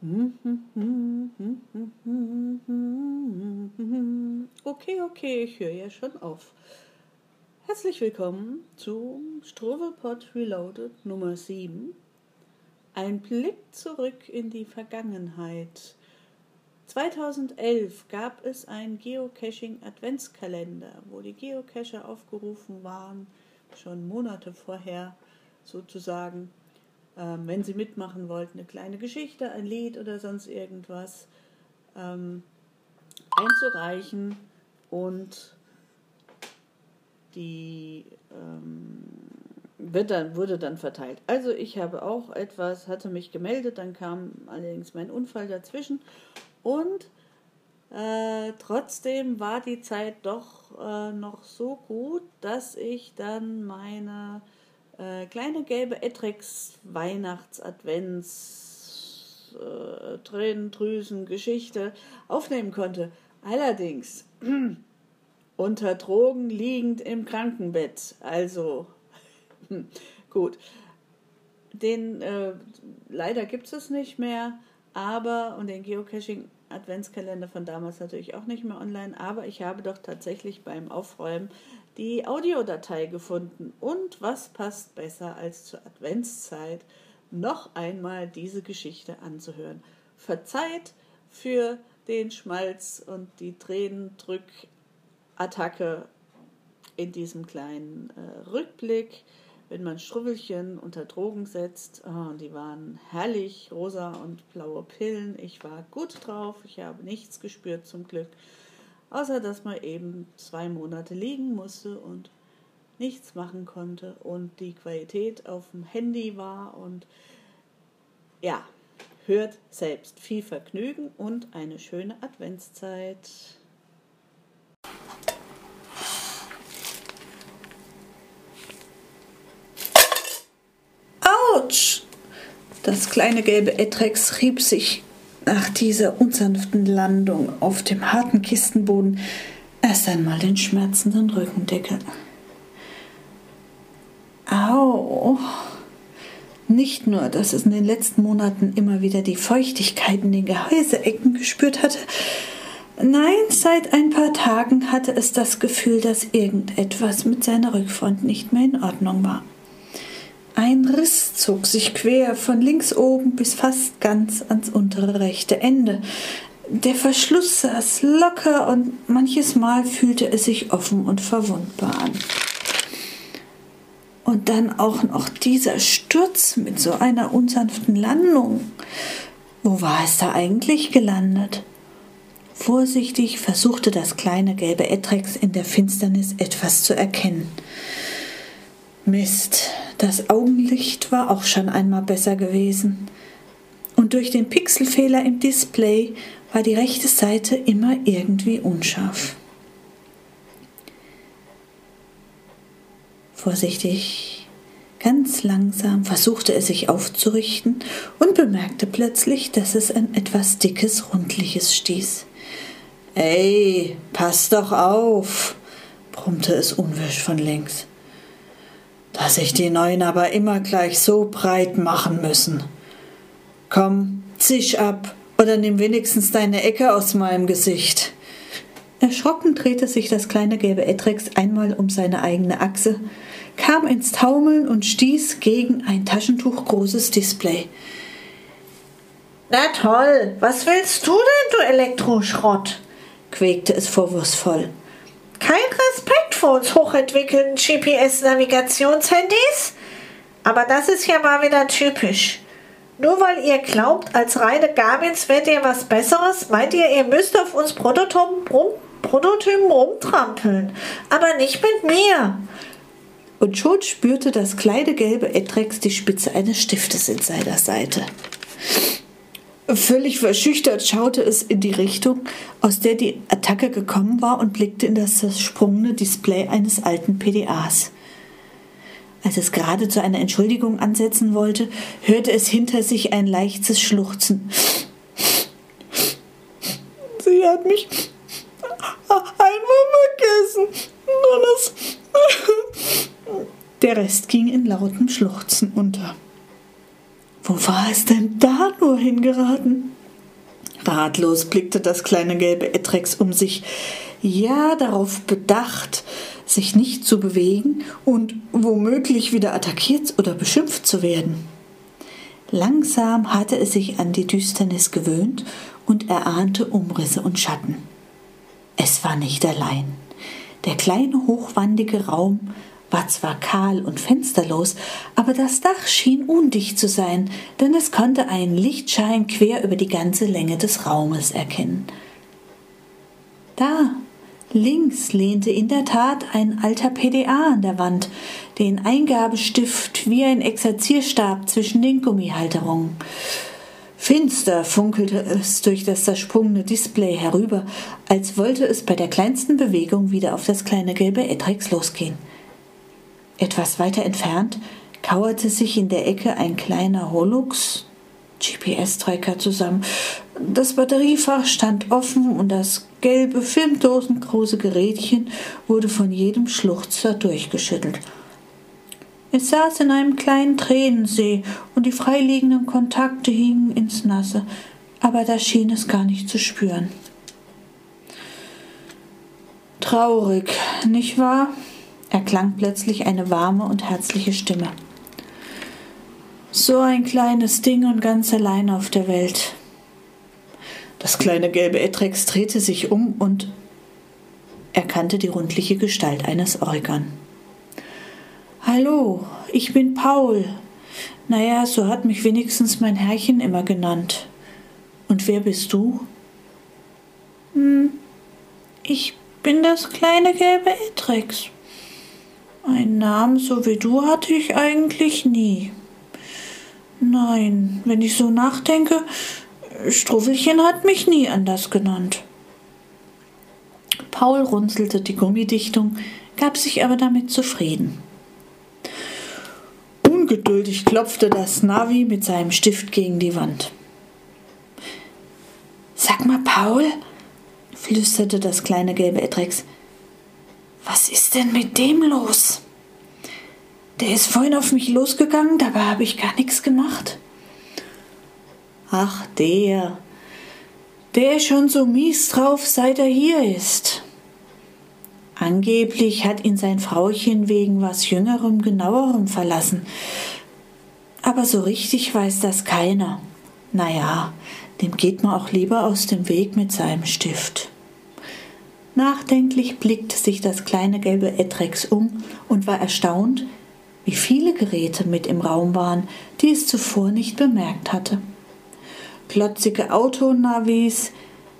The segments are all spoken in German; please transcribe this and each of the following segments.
Okay, okay, ich höre ja schon auf. Herzlich willkommen zum Struwelpot Reloaded Nummer 7. Ein Blick zurück in die Vergangenheit. 2011 gab es einen Geocaching Adventskalender, wo die Geocacher aufgerufen waren, schon Monate vorher sozusagen, ähm, wenn sie mitmachen wollten, eine kleine Geschichte, ein Lied oder sonst irgendwas ähm, einzureichen und die ähm, wird dann, wurde dann verteilt. Also ich habe auch etwas, hatte mich gemeldet, dann kam allerdings mein Unfall dazwischen und äh, trotzdem war die Zeit doch äh, noch so gut, dass ich dann meine äh, kleine gelbe Etrex Weihnachts-Advents äh, Tränendrüsen Geschichte aufnehmen konnte. Allerdings unter Drogen liegend im Krankenbett. Also gut. Den äh, leider gibt es nicht mehr, aber und den Geocaching Adventskalender von damals natürlich auch nicht mehr online, aber ich habe doch tatsächlich beim Aufräumen die Audiodatei gefunden. Und was passt besser als zur Adventszeit, noch einmal diese Geschichte anzuhören. Verzeiht für den Schmalz und die Tränendrückattacke in diesem kleinen äh, Rückblick, wenn man Struwwelchen unter Drogen setzt. Oh, die waren herrlich, rosa und blaue Pillen. Ich war gut drauf, ich habe nichts gespürt zum Glück außer dass man eben zwei Monate liegen musste und nichts machen konnte und die Qualität auf dem Handy war und ja, hört selbst viel Vergnügen und eine schöne Adventszeit. Autsch! Das kleine gelbe Etrex rieb sich nach dieser unsanften Landung auf dem harten Kistenboden erst einmal den schmerzenden Rückendeckel. Au! Nicht nur, dass es in den letzten Monaten immer wieder die Feuchtigkeit in den Gehäuseecken gespürt hatte, nein, seit ein paar Tagen hatte es das Gefühl, dass irgendetwas mit seiner Rückfront nicht mehr in Ordnung war. Ein Riss zog sich quer von links oben bis fast ganz ans untere rechte Ende. Der Verschluss saß locker und manches Mal fühlte es sich offen und verwundbar an. Und dann auch noch dieser Sturz mit so einer unsanften Landung. Wo war es da eigentlich gelandet? Vorsichtig versuchte das kleine gelbe Etrex in der Finsternis etwas zu erkennen. Mist, das Augenlicht war auch schon einmal besser gewesen. Und durch den Pixelfehler im Display war die rechte Seite immer irgendwie unscharf. Vorsichtig, ganz langsam versuchte er sich aufzurichten und bemerkte plötzlich, dass es ein etwas dickes, rundliches stieß. Ey, pass doch auf, brummte es unwirsch von links dass sich die Neuen aber immer gleich so breit machen müssen. Komm, zisch ab oder nimm wenigstens deine Ecke aus meinem Gesicht. Erschrocken drehte sich das kleine gelbe Etrex einmal um seine eigene Achse, kam ins Taumeln und stieß gegen ein taschentuchgroßes Display. Na toll, was willst du denn, du Elektroschrott? quäkte es vorwurfsvoll. Kein Respekt uns hochentwickelten GPS-Navigationshandys? Aber das ist ja mal wieder typisch. Nur weil ihr glaubt, als reine Garmins werdet ihr was Besseres, meint ihr, ihr müsst auf uns Prototypen, rum, Prototypen rumtrampeln. Aber nicht mit mir. Und schon spürte das kleine gelbe Etrex die Spitze eines Stiftes in seiner Seite. Völlig verschüchtert schaute es in die Richtung, aus der die Attacke gekommen war und blickte in das zersprungene Display eines alten PDAs. Als es gerade zu einer Entschuldigung ansetzen wollte, hörte es hinter sich ein leichtes Schluchzen. Sie hat mich einmal vergessen. Nur das. Der Rest ging in lautem Schluchzen unter. Wo war es denn da nur hingeraten? Ratlos blickte das kleine gelbe Etrex um sich, ja darauf bedacht, sich nicht zu bewegen und womöglich wieder attackiert oder beschimpft zu werden. Langsam hatte es sich an die Düsternis gewöhnt und erahnte Umrisse und Schatten. Es war nicht allein. Der kleine hochwandige Raum war zwar kahl und fensterlos, aber das Dach schien undicht zu sein, denn es konnte einen Lichtschein quer über die ganze Länge des Raumes erkennen. Da, links lehnte in der Tat ein alter PDA an der Wand, den Eingabestift wie ein Exerzierstab zwischen den Gummihalterungen. Finster funkelte es durch das zersprungene Display herüber, als wollte es bei der kleinsten Bewegung wieder auf das kleine gelbe Etrex losgehen. Etwas weiter entfernt kauerte sich in der Ecke ein kleiner Holux GPS-Tracker zusammen. Das Batteriefach stand offen und das gelbe, filmdosengroße Gerätchen wurde von jedem Schluchzer durchgeschüttelt. Es saß in einem kleinen Tränensee und die freiliegenden Kontakte hingen ins Nasse, aber da schien es gar nicht zu spüren. Traurig, nicht wahr? Erklang plötzlich eine warme und herzliche Stimme. So ein kleines Ding und ganz allein auf der Welt. Das kleine gelbe Etrex drehte sich um und erkannte die rundliche Gestalt eines Organ. Hallo, ich bin Paul. Naja, so hat mich wenigstens mein Herrchen immer genannt. Und wer bist du? Hm, ich bin das kleine gelbe Etrex. Einen Namen so wie du hatte ich eigentlich nie. Nein, wenn ich so nachdenke, Struffelchen hat mich nie anders genannt. Paul runzelte die Gummidichtung, gab sich aber damit zufrieden. Ungeduldig klopfte das Navi mit seinem Stift gegen die Wand. Sag mal, Paul, flüsterte das kleine gelbe Etrex, was ist denn mit dem los? Der ist vorhin auf mich losgegangen, dabei habe ich gar nichts gemacht. Ach, der. Der ist schon so mies drauf, seit er hier ist. Angeblich hat ihn sein Frauchen wegen was Jüngerem, genauerem verlassen. Aber so richtig weiß das keiner. Naja, dem geht man auch lieber aus dem Weg mit seinem Stift. Nachdenklich blickte sich das kleine gelbe Etrex um und war erstaunt, wie viele Geräte mit im Raum waren, die es zuvor nicht bemerkt hatte. Klotzige Autonavis,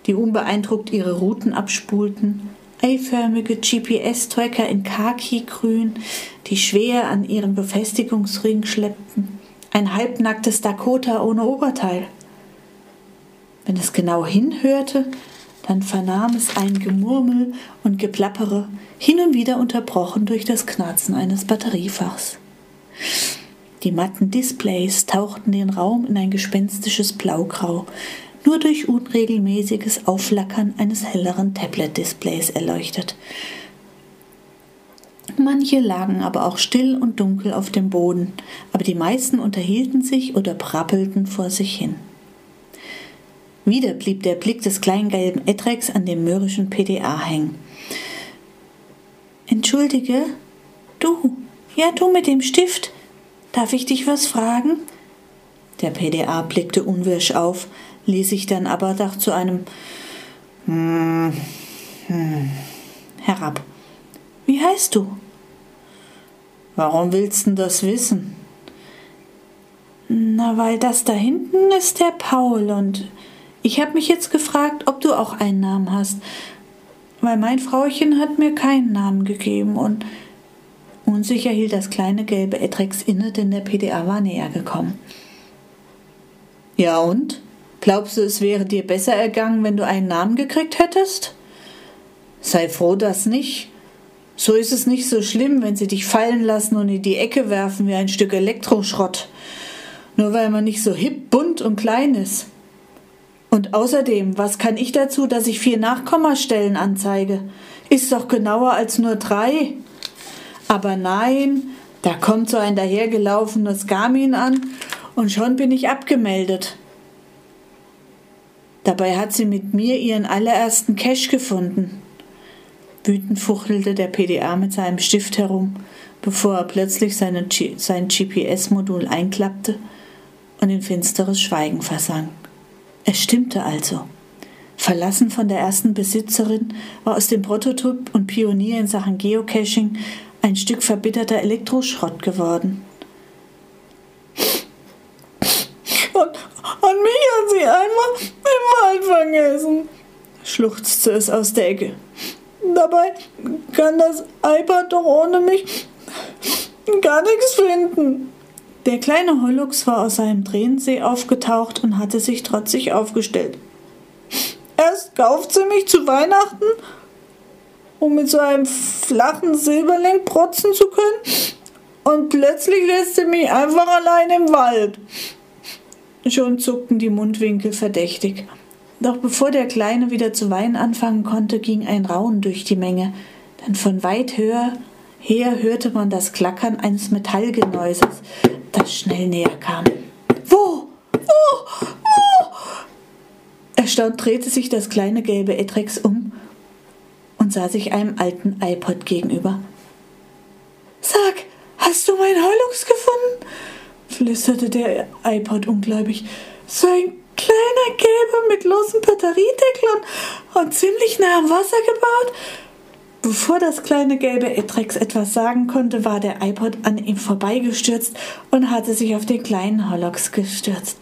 die unbeeindruckt ihre Routen abspulten, eiförmige GPS-Tracker in Khaki-Grün, die schwer an ihren Befestigungsring schleppten, ein halbnacktes Dakota ohne Oberteil. Wenn es genau hinhörte, dann vernahm es ein Gemurmel und Geplappere, hin und wieder unterbrochen durch das Knarzen eines Batteriefachs. Die matten Displays tauchten den Raum in ein gespenstisches Blaugrau, nur durch unregelmäßiges Aufflackern eines helleren Tablet-Displays erleuchtet. Manche lagen aber auch still und dunkel auf dem Boden, aber die meisten unterhielten sich oder prappelten vor sich hin. Wieder blieb der Blick des kleingelben Etrex an dem mürrischen PDA hängen. Entschuldige, du, ja du mit dem Stift, darf ich dich was fragen? Der PDA blickte unwirsch auf, ließ sich dann aber doch zu einem hm, hm, herab. Wie heißt du? Warum willst du das wissen? Na, weil das da hinten ist der Paul und ich habe mich jetzt gefragt, ob du auch einen Namen hast, weil mein Frauchen hat mir keinen Namen gegeben und unsicher hielt das kleine gelbe Etrex inne, denn der PDA war näher gekommen. Ja und? Glaubst du, es wäre dir besser ergangen, wenn du einen Namen gekriegt hättest? Sei froh, dass nicht. So ist es nicht so schlimm, wenn sie dich fallen lassen und in die Ecke werfen wie ein Stück Elektroschrott. Nur weil man nicht so hip, bunt und klein ist. Und außerdem, was kann ich dazu, dass ich vier Nachkommastellen anzeige? Ist doch genauer als nur drei. Aber nein, da kommt so ein dahergelaufenes Garmin an und schon bin ich abgemeldet. Dabei hat sie mit mir ihren allerersten Cash gefunden. Wütend fuchtelte der PDA mit seinem Stift herum, bevor er plötzlich seine sein GPS-Modul einklappte und in finsteres Schweigen versank. Es stimmte also. Verlassen von der ersten Besitzerin war aus dem Prototyp und Pionier in Sachen Geocaching ein Stück verbitterter Elektroschrott geworden. Und, und mich hat sie einmal im Wald vergessen, schluchzte es aus der Ecke. Dabei kann das iPad doch ohne mich gar nichts finden. Der kleine Hollux war aus seinem Tränensee aufgetaucht und hatte sich trotzig aufgestellt. Erst kauft sie mich zu Weihnachten, um mit so einem flachen Silberling protzen zu können, und plötzlich lässt sie mich einfach allein im Wald. Schon zuckten die Mundwinkel verdächtig. Doch bevor der Kleine wieder zu weinen anfangen konnte, ging ein Raunen durch die Menge, denn von weit höher her hörte man das Klackern eines Metallgenäuses, das schnell näher kam. Wo? Wo? Wo? Erstaunt drehte sich das kleine gelbe Etrex um und sah sich einem alten iPod gegenüber. Sag, hast du mein Heulux gefunden? flüsterte der iPod ungläubig. So ein kleiner gelber mit losem Batteriedeckel und ziemlich nah am Wasser gebaut. Bevor das kleine gelbe Etrex etwas sagen konnte, war der iPod an ihm vorbeigestürzt und hatte sich auf den kleinen Holox gestürzt.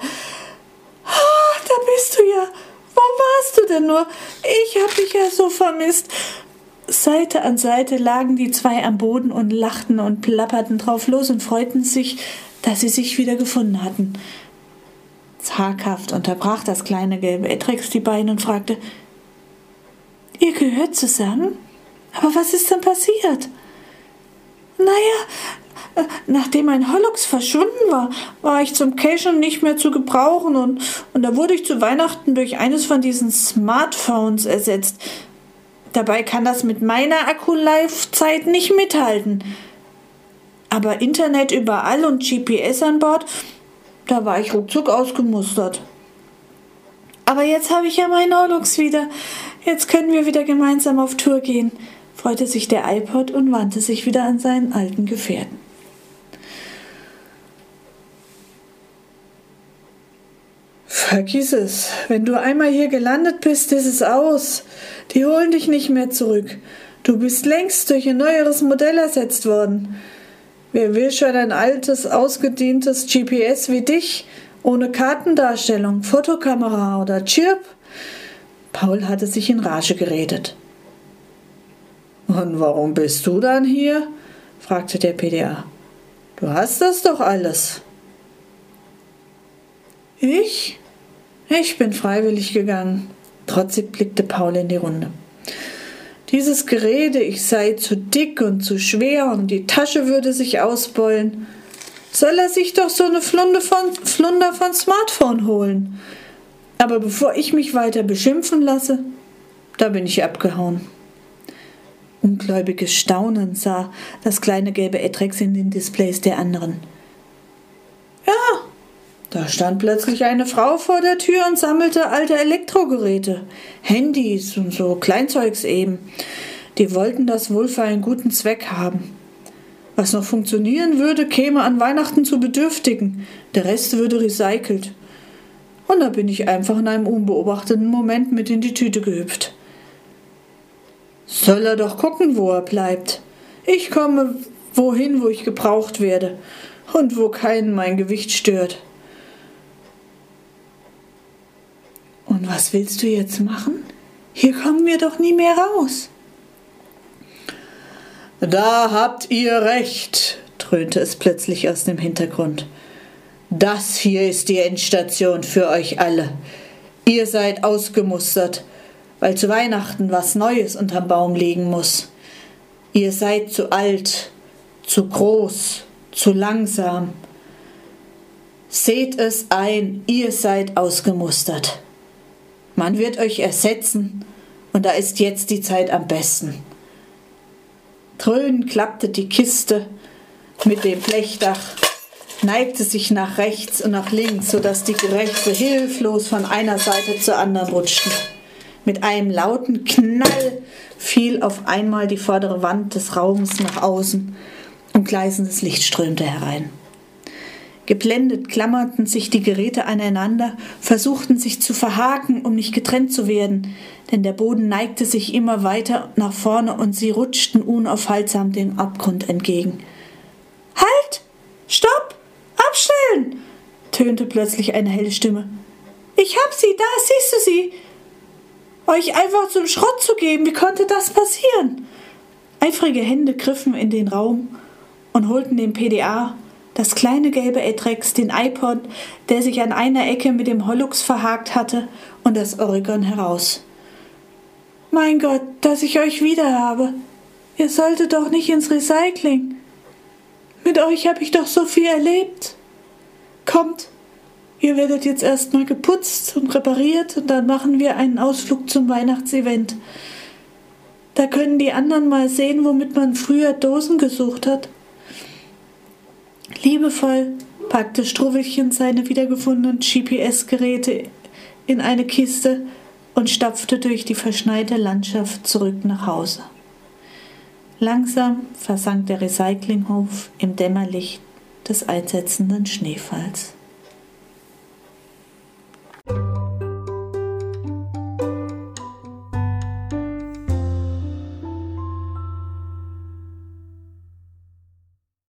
Ah, da bist du ja. Wo warst du denn nur? Ich hab dich ja so vermisst. Seite an Seite lagen die zwei am Boden und lachten und plapperten drauf los und freuten sich, dass sie sich wieder gefunden hatten. Zaghaft unterbrach das kleine gelbe Etrex die beiden und fragte: Ihr gehört zusammen? Aber was ist denn passiert? Naja, äh, nachdem mein Hollux verschwunden war, war ich zum Cashen nicht mehr zu gebrauchen und, und da wurde ich zu Weihnachten durch eines von diesen Smartphones ersetzt. Dabei kann das mit meiner Akkulaufzeit nicht mithalten. Aber Internet überall und GPS an Bord, da war ich ruckzuck ausgemustert. Aber jetzt habe ich ja meinen Orlux wieder. Jetzt können wir wieder gemeinsam auf Tour gehen, freute sich der iPod und wandte sich wieder an seinen alten Gefährten. Vergiss es. Wenn du einmal hier gelandet bist, ist es aus. Die holen dich nicht mehr zurück. Du bist längst durch ein neueres Modell ersetzt worden. Wer will schon ein altes, ausgedientes GPS wie dich, ohne Kartendarstellung, Fotokamera oder Chirp? Paul hatte sich in Rage geredet. Und warum bist du dann hier? fragte der PDA. Du hast das doch alles. Ich? Ich bin freiwillig gegangen. Trotzig blickte Paul in die Runde. Dieses Gerede, ich sei zu dick und zu schwer und die Tasche würde sich ausbeulen. Soll er sich doch so eine Flunde von, Flunder von Smartphone holen. Aber bevor ich mich weiter beschimpfen lasse, da bin ich abgehauen. Ungläubiges Staunen sah das kleine gelbe Etrex in den Displays der anderen. Ja, da stand plötzlich eine Frau vor der Tür und sammelte alte Elektrogeräte, Handys und so Kleinzeugs eben. Die wollten das wohl für einen guten Zweck haben. Was noch funktionieren würde, käme an Weihnachten zu Bedürftigen. Der Rest würde recycelt. Und da bin ich einfach in einem unbeobachteten Moment mit in die Tüte gehüpft. Soll er doch gucken, wo er bleibt. Ich komme wohin, wo ich gebraucht werde und wo keinen mein Gewicht stört. Und was willst du jetzt machen? Hier kommen wir doch nie mehr raus. Da habt ihr recht, dröhnte es plötzlich aus dem Hintergrund. Das hier ist die Endstation für euch alle. Ihr seid ausgemustert, weil zu Weihnachten was Neues unterm Baum liegen muss. Ihr seid zu alt, zu groß, zu langsam. Seht es ein, ihr seid ausgemustert. Man wird euch ersetzen und da ist jetzt die Zeit am besten. Dröhnen klappte die Kiste mit dem Blechdach neigte sich nach rechts und nach links, sodass die Gerechte hilflos von einer Seite zur anderen rutschten. Mit einem lauten Knall fiel auf einmal die vordere Wand des Raumes nach außen und gleißendes Licht strömte herein. Geblendet klammerten sich die Geräte aneinander, versuchten sich zu verhaken, um nicht getrennt zu werden, denn der Boden neigte sich immer weiter nach vorne und sie rutschten unaufhaltsam dem Abgrund entgegen. Halt! Stopp! Abstellen! tönte plötzlich eine helle Stimme. Ich hab sie, da siehst du sie! Euch einfach zum Schrott zu geben, wie konnte das passieren? Eifrige Hände griffen in den Raum und holten den PDA, das kleine gelbe Etrex, den iPod, der sich an einer Ecke mit dem Hollux verhakt hatte, und das Oregon heraus. Mein Gott, dass ich euch wieder habe. Ihr solltet doch nicht ins Recycling. Mit euch habe ich doch so viel erlebt. Kommt, ihr werdet jetzt erstmal geputzt und repariert und dann machen wir einen Ausflug zum Weihnachtsevent. Da können die anderen mal sehen, womit man früher Dosen gesucht hat. Liebevoll packte Struwwelchen seine wiedergefundenen GPS-Geräte in eine Kiste und stapfte durch die verschneite Landschaft zurück nach Hause. Langsam versank der Recyclinghof im Dämmerlicht des einsetzenden Schneefalls.